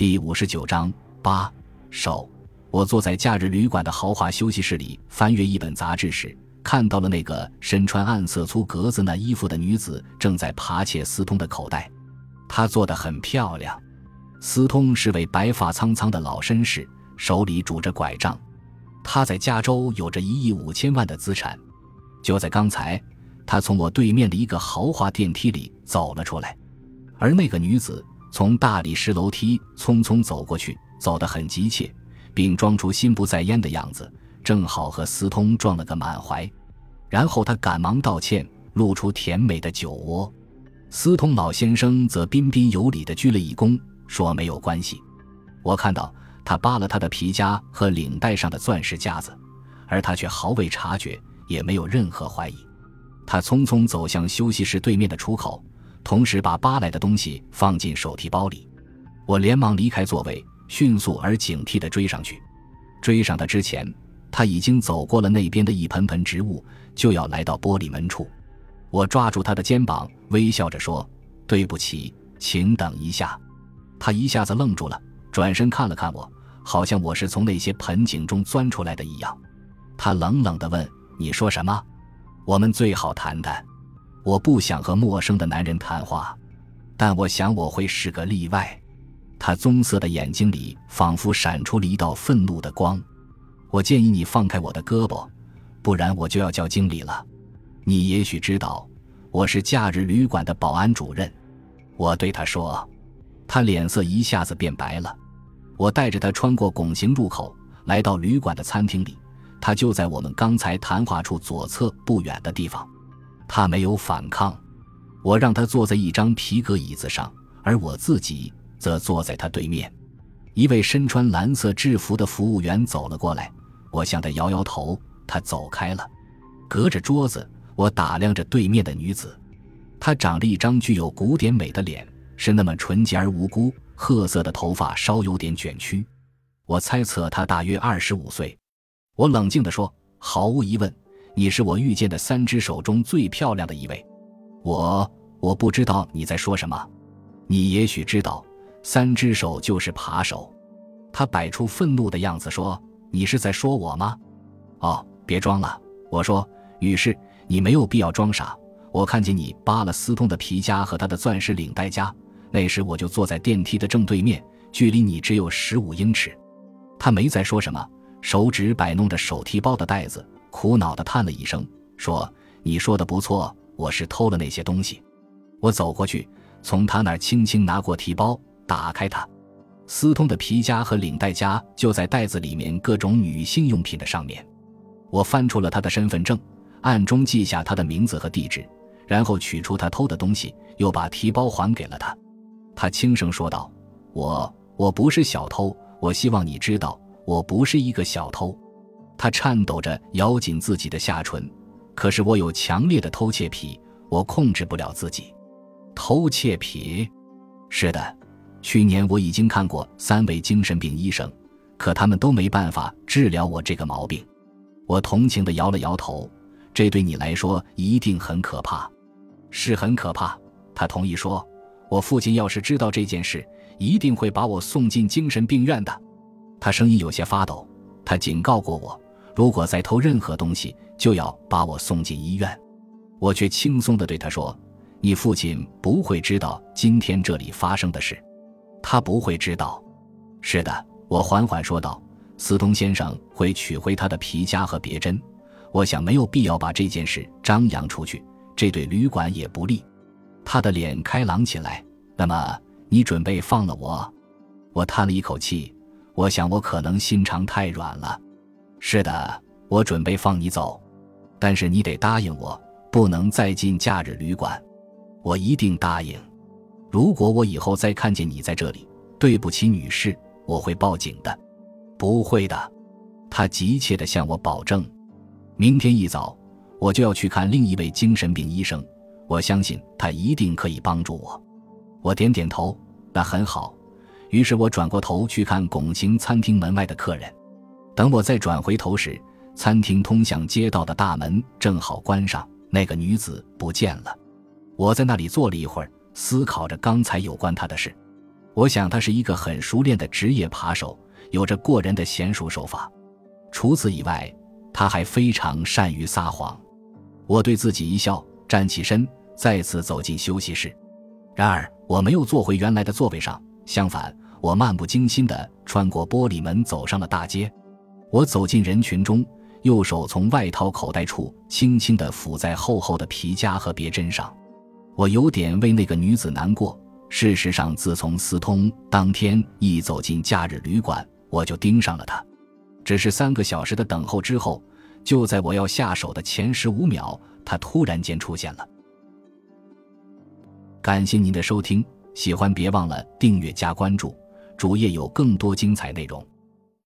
第五十九章八手。我坐在假日旅馆的豪华休息室里，翻阅一本杂志时，看到了那个身穿暗色粗格子那衣服的女子正在扒窃斯通的口袋。她做得很漂亮。斯通是位白发苍苍的老绅士，手里拄着拐杖。他在加州有着一亿五千万的资产。就在刚才，他从我对面的一个豪华电梯里走了出来，而那个女子。从大理石楼梯匆匆走过去，走得很急切，并装出心不在焉的样子，正好和司通撞了个满怀。然后他赶忙道歉，露出甜美的酒窝。司通老先生则彬彬有礼地鞠了一躬，说没有关系。我看到他扒了他的皮夹和领带上的钻石夹子，而他却毫未察觉，也没有任何怀疑。他匆匆走向休息室对面的出口。同时把扒来的东西放进手提包里，我连忙离开座位，迅速而警惕地追上去。追上他之前，他已经走过了那边的一盆盆植物，就要来到玻璃门处。我抓住他的肩膀，微笑着说：“对不起，请等一下。”他一下子愣住了，转身看了看我，好像我是从那些盆景中钻出来的一样。他冷冷地问：“你说什么？我们最好谈谈。”我不想和陌生的男人谈话，但我想我会是个例外。他棕色的眼睛里仿佛闪出了一道愤怒的光。我建议你放开我的胳膊，不然我就要叫经理了。你也许知道，我是假日旅馆的保安主任。我对他说，他脸色一下子变白了。我带着他穿过拱形入口，来到旅馆的餐厅里。他就在我们刚才谈话处左侧不远的地方。他没有反抗，我让他坐在一张皮革椅子上，而我自己则坐在他对面。一位身穿蓝色制服的服务员走了过来，我向他摇摇头，他走开了。隔着桌子，我打量着对面的女子，她长着一张具有古典美的脸，是那么纯洁而无辜，褐色的头发稍有点卷曲。我猜测她大约二十五岁。我冷静地说：“毫无疑问。”你是我遇见的三只手中最漂亮的一位，我我不知道你在说什么，你也许知道，三只手就是扒手。他摆出愤怒的样子说：“你是在说我吗？”哦，别装了，我说，女士，你没有必要装傻。我看见你扒了斯通的皮夹和他的钻石领带夹，那时我就坐在电梯的正对面，距离你只有十五英尺。他没再说什么，手指摆弄着手提包的袋子。苦恼地叹了一声，说：“你说的不错，我是偷了那些东西。”我走过去，从他那儿轻轻拿过提包，打开它，私通的皮夹和领带夹就在袋子里面各种女性用品的上面。我翻出了他的身份证，暗中记下他的名字和地址，然后取出他偷的东西，又把提包还给了他。他轻声说道：“我我不是小偷，我希望你知道，我不是一个小偷。”他颤抖着咬紧自己的下唇，可是我有强烈的偷窃癖，我控制不了自己。偷窃癖？是的，去年我已经看过三位精神病医生，可他们都没办法治疗我这个毛病。我同情地摇了摇头，这对你来说一定很可怕，是很可怕。他同意说：“我父亲要是知道这件事，一定会把我送进精神病院的。”他声音有些发抖，他警告过我。如果再偷任何东西，就要把我送进医院。我却轻松地对他说：“你父亲不会知道今天这里发生的事，他不会知道。”是的，我缓缓说道：“斯通先生会取回他的皮夹和别针。我想没有必要把这件事张扬出去，这对旅馆也不利。”他的脸开朗起来。那么，你准备放了我？我叹了一口气，我想我可能心肠太软了。是的，我准备放你走，但是你得答应我，不能再进假日旅馆。我一定答应。如果我以后再看见你在这里，对不起，女士，我会报警的。不会的，他急切地向我保证。明天一早，我就要去看另一位精神病医生，我相信他一定可以帮助我。我点点头，那很好。于是我转过头去看拱形餐厅门外的客人。等我再转回头时，餐厅通向街道的大门正好关上，那个女子不见了。我在那里坐了一会儿，思考着刚才有关她的事。我想她是一个很熟练的职业扒手，有着过人的娴熟手法。除此以外，他还非常善于撒谎。我对自己一笑，站起身，再次走进休息室。然而，我没有坐回原来的座位上，相反，我漫不经心地穿过玻璃门，走上了大街。我走进人群中，右手从外套口袋处轻轻地抚在厚厚的皮夹和别针上。我有点为那个女子难过。事实上，自从私通当天一走进假日旅馆，我就盯上了她。只是三个小时的等候之后，就在我要下手的前十五秒，她突然间出现了。感谢您的收听，喜欢别忘了订阅加关注，主页有更多精彩内容。